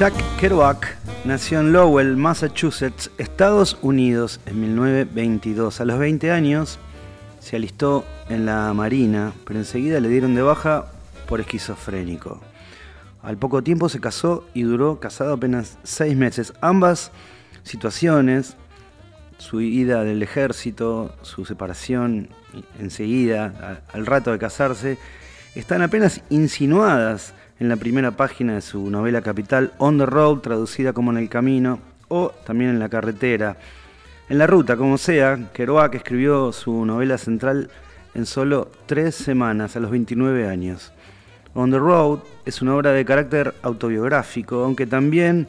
Jack Kerouac nació en Lowell, Massachusetts, Estados Unidos, en 1922. A los 20 años se alistó en la Marina, pero enseguida le dieron de baja por esquizofrénico. Al poco tiempo se casó y duró casado apenas seis meses. Ambas situaciones, su ida del ejército, su separación enseguida, al rato de casarse, están apenas insinuadas en la primera página de su novela capital On the Road, traducida como En el Camino, o también en la carretera. En la ruta, como sea, Kerouac escribió su novela central en solo tres semanas, a los 29 años. On the Road es una obra de carácter autobiográfico, aunque también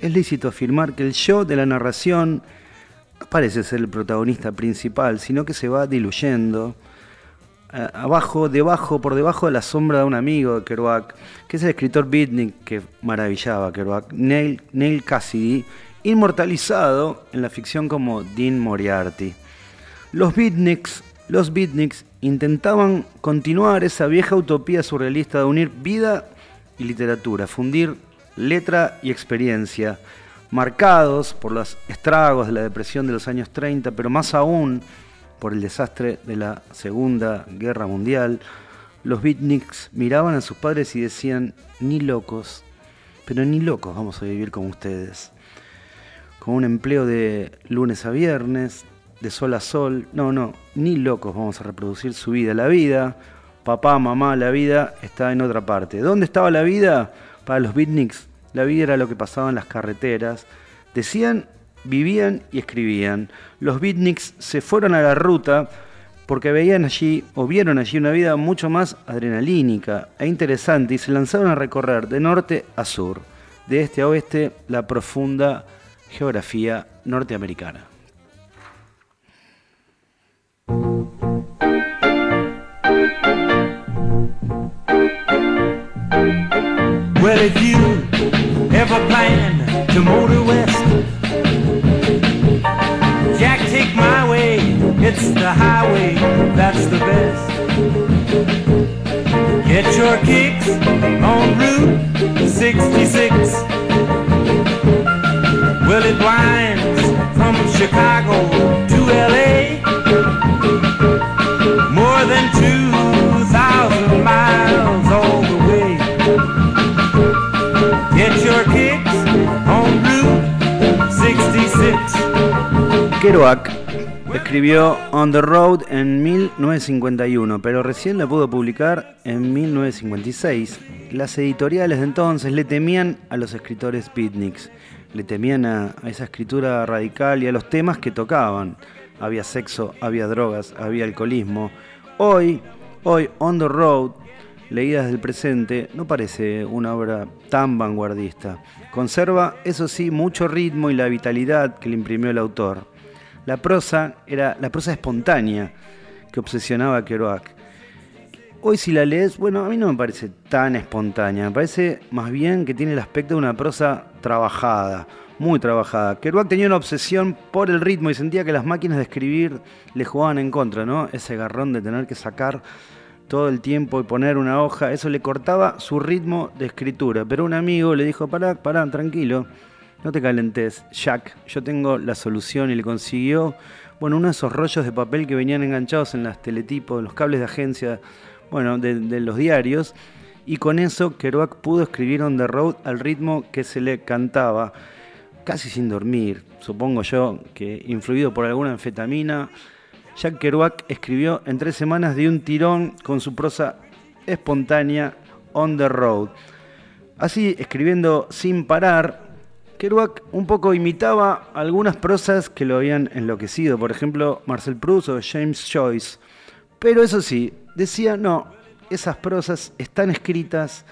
es lícito afirmar que el yo de la narración parece ser el protagonista principal, sino que se va diluyendo abajo, debajo, por debajo de la sombra de un amigo de Kerouac, que es el escritor beatnik que maravillaba a Kerouac, Neil, Neil Cassidy, inmortalizado en la ficción como Dean Moriarty. Los beatniks, los beatniks intentaban continuar esa vieja utopía surrealista de unir vida y literatura, fundir letra y experiencia, marcados por los estragos de la depresión de los años 30, pero más aún por el desastre de la Segunda Guerra Mundial, los beatniks miraban a sus padres y decían, ni locos, pero ni locos vamos a vivir como ustedes. Con un empleo de lunes a viernes, de sol a sol, no, no, ni locos vamos a reproducir su vida. La vida, papá, mamá, la vida está en otra parte. ¿Dónde estaba la vida? Para los beatniks, la vida era lo que pasaba en las carreteras. Decían vivían y escribían. Los beatniks se fueron a la ruta porque veían allí o vieron allí una vida mucho más adrenalínica e interesante y se lanzaron a recorrer de norte a sur, de este a oeste, la profunda geografía norteamericana. It's the highway that's the best. Get your kicks on Route 66. Well, it winds from Chicago to LA. More than 2,000 miles all the way. Get your kicks on Route 66. Kerouac escribió On the Road en 1951, pero recién la pudo publicar en 1956. Las editoriales de entonces le temían a los escritores beatniks, le temían a, esa escritura radical y a los temas que tocaban. Había sexo, había drogas, había alcoholismo. Hoy, hoy On the Road, leída desde el presente, no parece una obra tan vanguardista. Conserva, eso sí, mucho ritmo y la vitalidad que le imprimió el autor. La prosa era la prosa espontánea que obsesionaba a Kerouac. Hoy si la lees, bueno, a mí no me parece tan espontánea, me parece más bien que tiene el aspecto de una prosa trabajada, muy trabajada. Kerouac tenía una obsesión por el ritmo y sentía que las máquinas de escribir le jugaban en contra, ¿no? Ese garrón de tener que sacar todo el tiempo y poner una hoja, eso le cortaba su ritmo de escritura. Pero un amigo le dijo, pará, pará, tranquilo, no te calentes, Jack, yo tengo la solución y le consiguió, bueno, uno de esos rollos de papel que venían enganchados en las teletipos, los cables de agencia, bueno, de, los diarios, y con eso Kerouac pudo escribir On the Road al ritmo que se le cantaba, casi sin dormir, supongo yo que influido por alguna anfetamina, Jack Kerouac escribió en tres semanas de un tirón con su prosa espontánea On the Road. Así, escribiendo sin parar, Kerouac un poco imitaba algunas prosas que lo habían enloquecido, por ejemplo, Marcel Proust o James Joyce. Pero eso sí, decía, no, esas prosas están escritas,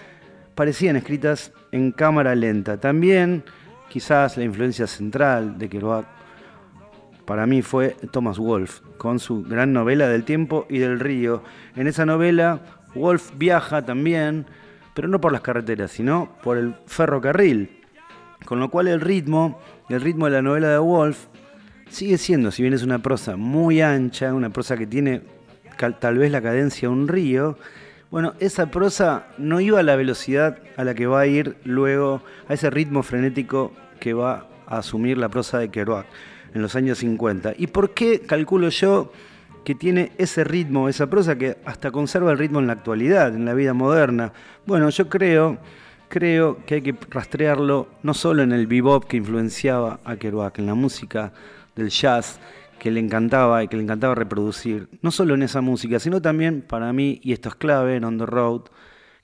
parecían escritas en cámara lenta. También, quizás la influencia central de Kerouac para mí fue Thomas Wolfe, con su gran novela del tiempo y del río. En esa novela, Wolfe viaja también, pero no por las carreteras, sino por el ferrocarril. Con lo cual el ritmo, el ritmo de la novela de Wolf sigue siendo, si bien es una prosa muy ancha, una prosa que tiene tal vez la cadencia de un río, Bueno, esa prosa no iba a la velocidad a la que va a ir luego, a ese ritmo frenético que va a asumir la prosa de Kerouac en los años 50. ¿Y por qué calculo yo que tiene ese ritmo, esa prosa que hasta conserva el ritmo en la actualidad, en la vida moderna? Bueno, yo creo, creo que hay que rastrearlo no solo en el bebop que influenciaba a Kerouac, en la música del jazz, que le encantaba y que le encantaba reproducir, no solo en esa música, sino también para mí, y esto es clave en On the Road,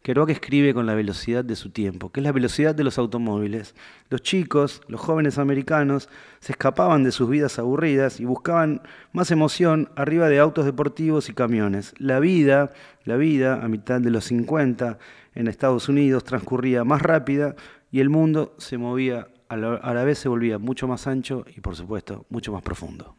Kerouac escribe con la velocidad de su tiempo, que es la velocidad de los automóviles. Los chicos, los jóvenes americanos, se escapaban de sus vidas aburridas y buscaban más emoción arriba de autos deportivos y camiones. La vida, la vida a mitad de los 50 en Estados Unidos transcurría más rápida y el mundo se movía, a la, a la vez se volvía mucho más ancho y por supuesto mucho más profundo.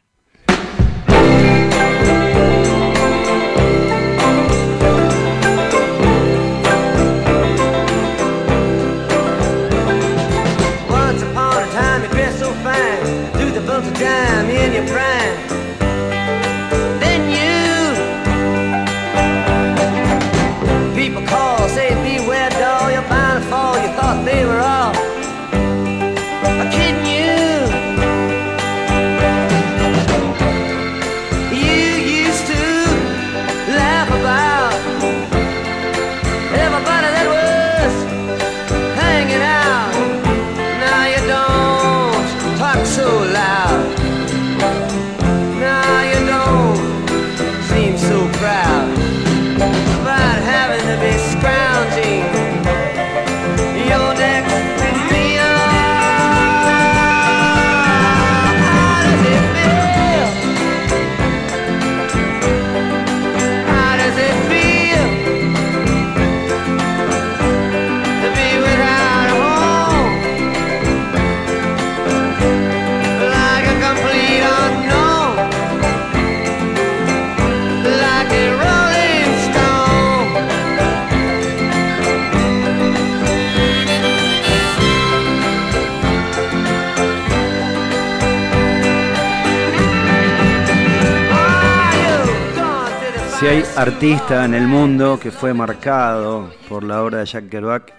Artista en el mundo que fue marcado por la obra de Jack Kerouac,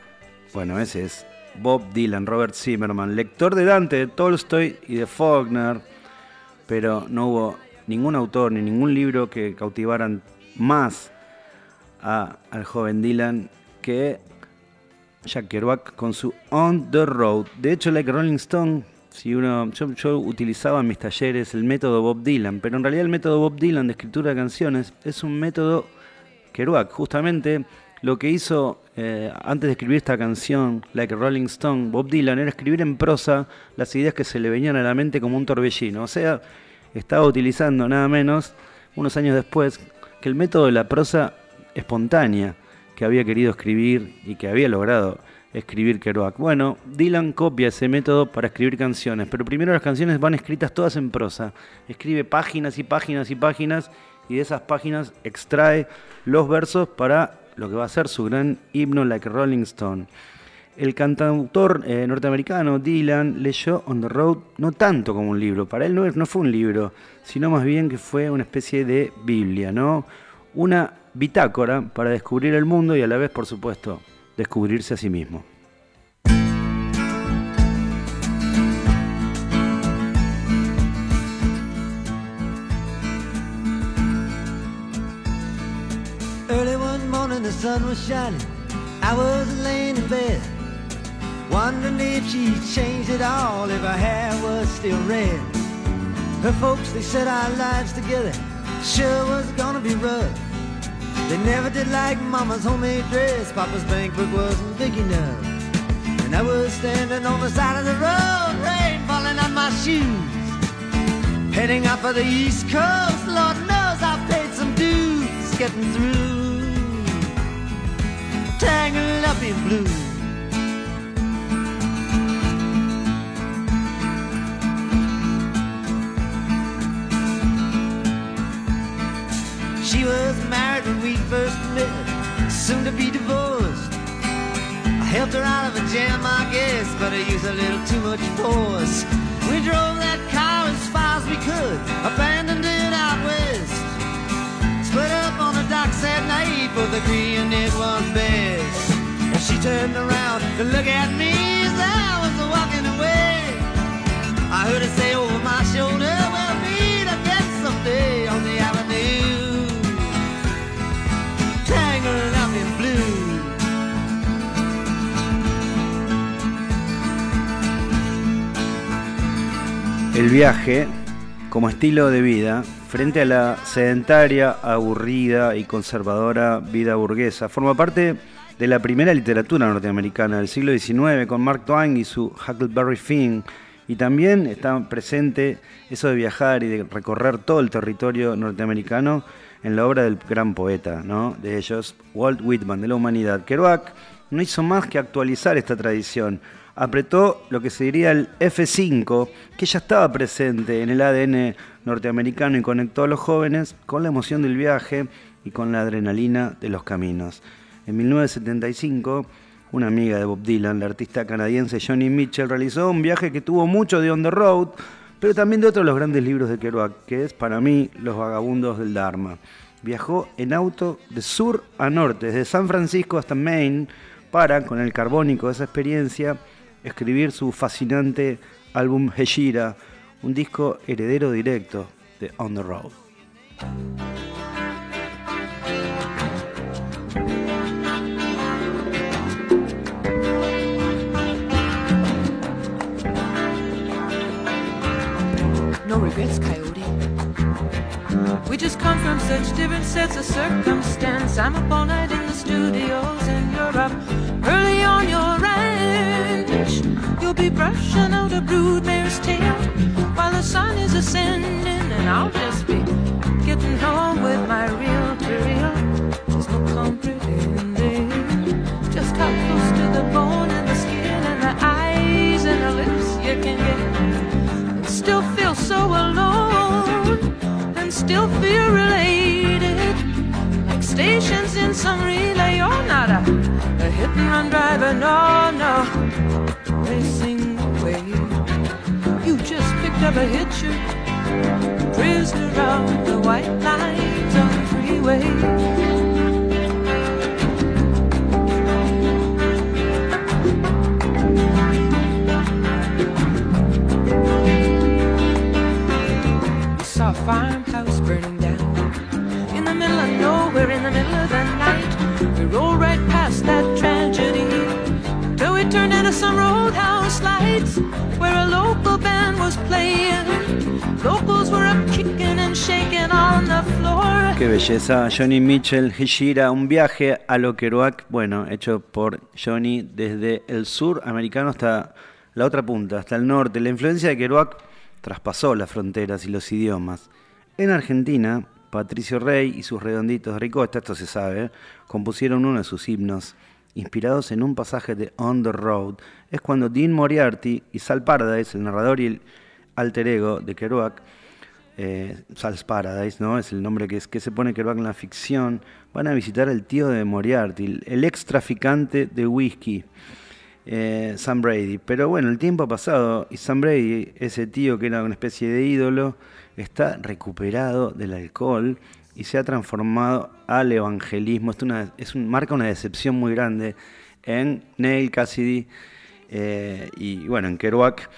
bueno, ese es Bob Dylan, Robert Zimmerman, lector de Dante, de Tolstoy y de Faulkner, pero no hubo ningún autor ni ningún libro que cautivaran más al joven Dylan que Jack Kerouac con su On the Road. De hecho, like Rolling Stone, si uno, yo, yo utilizaba en mis talleres el método Bob Dylan, pero en realidad el método Bob Dylan de escritura de canciones es un método Kerouac. Justamente lo que hizo eh, antes de escribir esta canción, Like a Rolling Stone, Bob Dylan, era escribir en prosa las ideas que se le venían a la mente como un torbellino. O sea, estaba utilizando nada menos, unos años después, que el método de la prosa espontánea que había querido escribir y que había logrado escribir Kerouac. Bueno, Dylan copia ese método para escribir canciones, pero primero las canciones van escritas todas en prosa. Escribe páginas y páginas y páginas y de esas páginas extrae los versos para lo que va a ser su gran himno Like Rolling Stone. El cantautor eh, norteamericano Dylan leyó On the Road no tanto como un libro, para él no, no fue un libro, sino más bien que fue una especie de Biblia, ¿no? Una bitácora para descubrir el mundo y a la vez, por supuesto, descubrirse a sí mismo. Early one morning the sun was shining. I was laying in bed, wondering if she'd changed it all, if her hair was still red. Her folks, they said our lives together sure was gonna be rough. They never did like Mama's homemade dress, Papa's bankbook wasn't big enough. And I was standing on the side of the road, rain falling on my shoes. Heading out for the East Coast, Lord knows I paid some dues getting through. Tangled up in blue. Soon to be divorced. I helped her out of a jam, I guess, but I used a little too much force. We drove that car as far as we could, abandoned it out west. Split up on the docks that night, both agreeing it was best. And she turned around to look at me as I was walking away. I heard her say over my shoulder, El viaje como estilo de vida frente a la sedentaria, aburrida y conservadora vida burguesa forma parte de la primera literatura norteamericana del siglo XIX con Mark Twain y su Huckleberry Finn y también está presente eso de viajar y de recorrer todo el territorio norteamericano en la obra del gran poeta, ¿no? de ellos, Walt Whitman, de la humanidad. Kerouac no hizo más que actualizar esta tradición, apretó lo que se diría el F5, que ya estaba presente en el ADN norteamericano y conectó a los jóvenes con la emoción del viaje y con la adrenalina de los caminos. En 1975, una amiga de Bob Dylan, la artista canadiense Johnny Mitchell, realizó un viaje que tuvo mucho de On the Road, pero también de otro de los grandes libros de Kerouac, que es para mí Los Vagabundos del Dharma. Viajó en auto de sur a norte, desde San Francisco hasta Maine, para, con el carbónico de esa experiencia, escribir su fascinante álbum Hejira, un disco heredero directo de On the Road. No regrets, Coyote. We just come from such different sets of circumstance. I'm up all night in the studios and you're up early on your. You'll be brushing out a broodmare's tail while the sun is ascending, and I'll just be getting home with my reel to reel. There's no comprehending just how close to the bone and the skin and the eyes and the lips you can get. And still feel so alone and still feel related. Like stations in some relay. You're not a, a hit and run driver no no racing away you just picked up a hitcher prisoner around the white lines on the freeway We saw a farmhouse burning down in the middle of nowhere, in the middle of the night. We rolled right past that tragedy till we turned into some roadhouse Qué belleza, Johnny Mitchell, Hishira, un viaje a lo Kerouac, bueno, hecho por Johnny desde el sur americano hasta la otra punta, hasta el norte. La influencia de Kerouac traspasó las fronteras y los idiomas. En Argentina, Patricio Rey y sus redonditos de Ricosta, esto se sabe, compusieron uno de sus himnos, inspirados en un pasaje de On the Road. Es cuando Dean Moriarty y Sal Paradise, el narrador y el alter ego de Kerouac, eh, Sal's Paradise, ¿no? Es el nombre que, es, que se pone Kerouac en la ficción. Van a visitar al tío de Moriarty, el, ex traficante de whisky, eh, Sam Brady. Pero bueno, el tiempo ha pasado y Sam Brady, ese tío que era una especie de ídolo, está recuperado del alcohol y se ha transformado al evangelismo. Esto una- es un, marca una decepción muy grande en Neil Cassidy eh, y bueno, en Kerouac,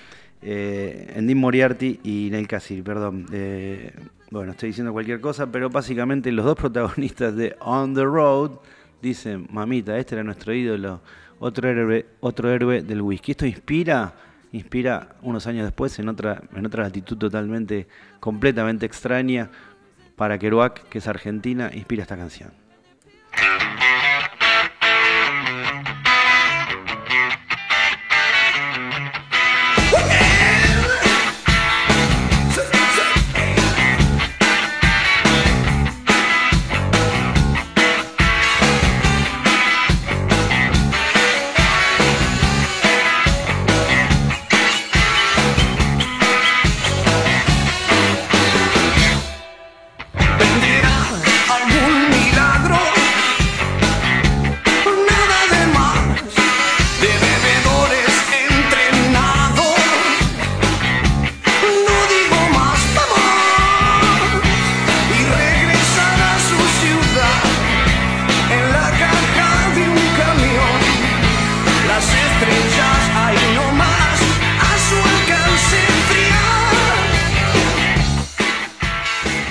eh, en Dean Moriarty y Neil Cassidy, perdón. Eh, bueno, estoy diciendo cualquier cosa, pero básicamente los dos protagonistas de On the Road dicen, mamita, este era nuestro ídolo, otro héroe, otro héroe del whisky. Esto inspira, inspira unos años después en otra, en otra latitud totalmente, completamente extraña para Kerouac, que es argentina, inspira esta canción.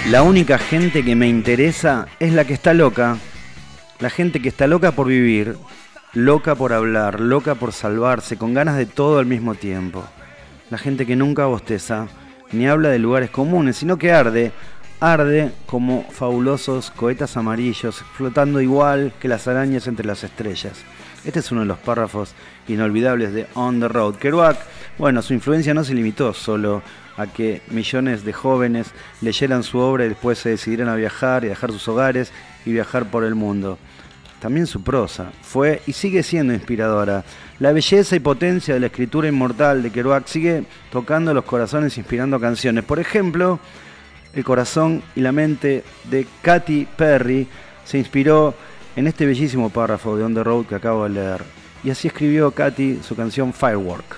La única gente que me interesa es la que está loca. La gente que está loca por vivir, loca por hablar, loca por salvarse, con ganas de todo al mismo tiempo. La gente que nunca bosteza, ni habla de lugares comunes, sino que arde, arde como fabulosos cohetas amarillos, flotando igual que las arañas entre las estrellas. Este es uno de los párrafos inolvidables de On the Road. Kerouac, bueno, su influencia no se limitó solo a que millones de jóvenes leyeran su obra y después se decidieran a viajar y dejar sus hogares y viajar por el mundo. También su prosa fue y sigue siendo inspiradora. La belleza y potencia de la escritura inmortal de Kerouac sigue tocando los corazones, inspirando canciones. Por ejemplo, el corazón y la mente de Katy Perry se inspiró en este bellísimo párrafo de On the Road que acabo de leer. Y así escribió Katy su canción Firework.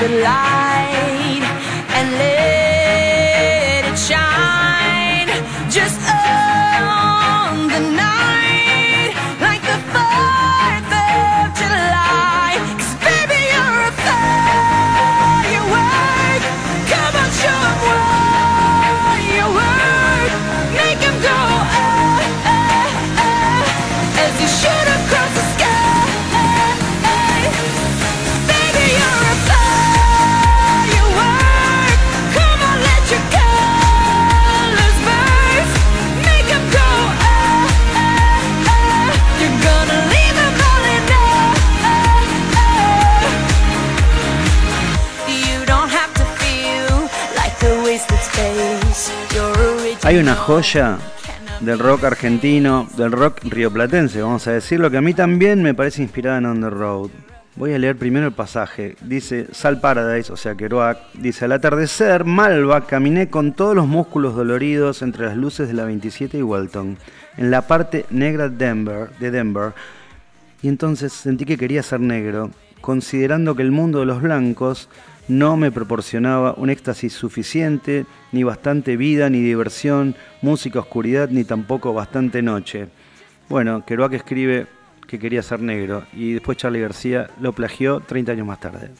the light Hay una joya del rock argentino, del rock rioplatense, vamos a decirlo, que a mí también me parece inspirada en On the Road. Voy a leer primero el pasaje. Dice, Sal Paradise, o sea, Kerouac, dice, al atardecer, Malva, caminé con todos los músculos doloridos entre las luces de la 27 y Walton, en la parte negra Denver, de Denver, y entonces sentí que quería ser negro, considerando que el mundo de los blancos no me proporcionaba un éxtasis suficiente, ni bastante vida, ni diversión, música, oscuridad, ni tampoco bastante noche. Bueno, Kerouac escribe que quería ser negro y después Charlie García lo plagió 30 años más tarde.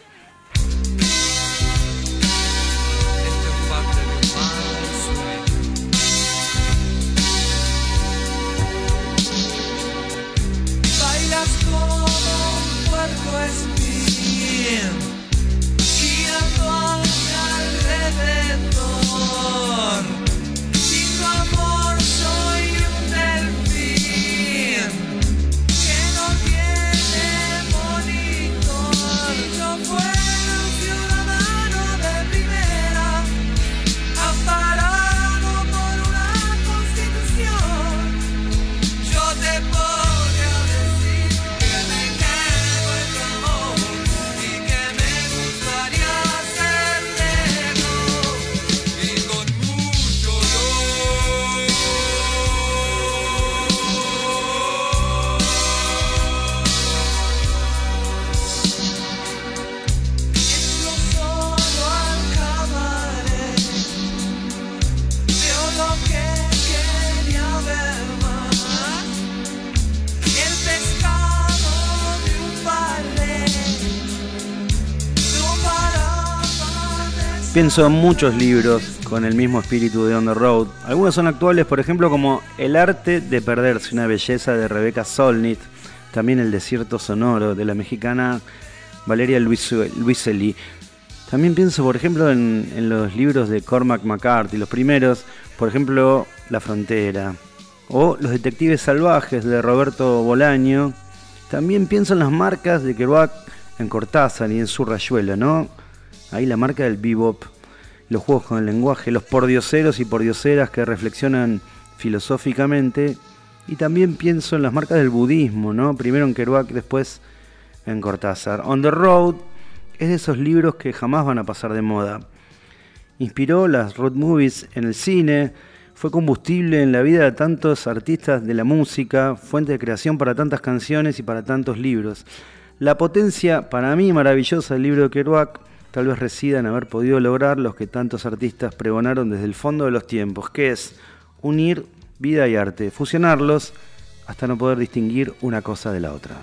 Pienso en muchos libros con el mismo espíritu de On the Road. Algunos son actuales, por ejemplo, como El arte de perderse, una belleza de Rebecca Solnit, también El desierto sonoro de la mexicana Valeria Luis- Luiselli. También pienso, por ejemplo, en, en los libros de Cormac McCarthy, los primeros, por ejemplo, La frontera, o Los detectives salvajes de Roberto Bolaño. También pienso en las marcas de Kerouac en Cortázar y en su rayuela, ¿no? Ahí la marca del bebop, los juegos con el lenguaje, los pordioseros y pordioseras que reflexionan filosóficamente Y también pienso en las marcas del budismo, ¿no? Primero en Kerouac, después en Cortázar. On the Road es de esos libros que jamás van a pasar de moda. Inspiró las road movies en el cine, fue combustible en la vida de tantos artistas de la música, fuente de creación para tantas canciones y para tantos libros. La potencia, para mí, maravillosa del libro de Kerouac tal vez resida en haber podido lograr los que tantos artistas pregonaron desde el fondo de los tiempos, que es unir vida y arte, fusionarlos hasta no poder distinguir una cosa de la otra.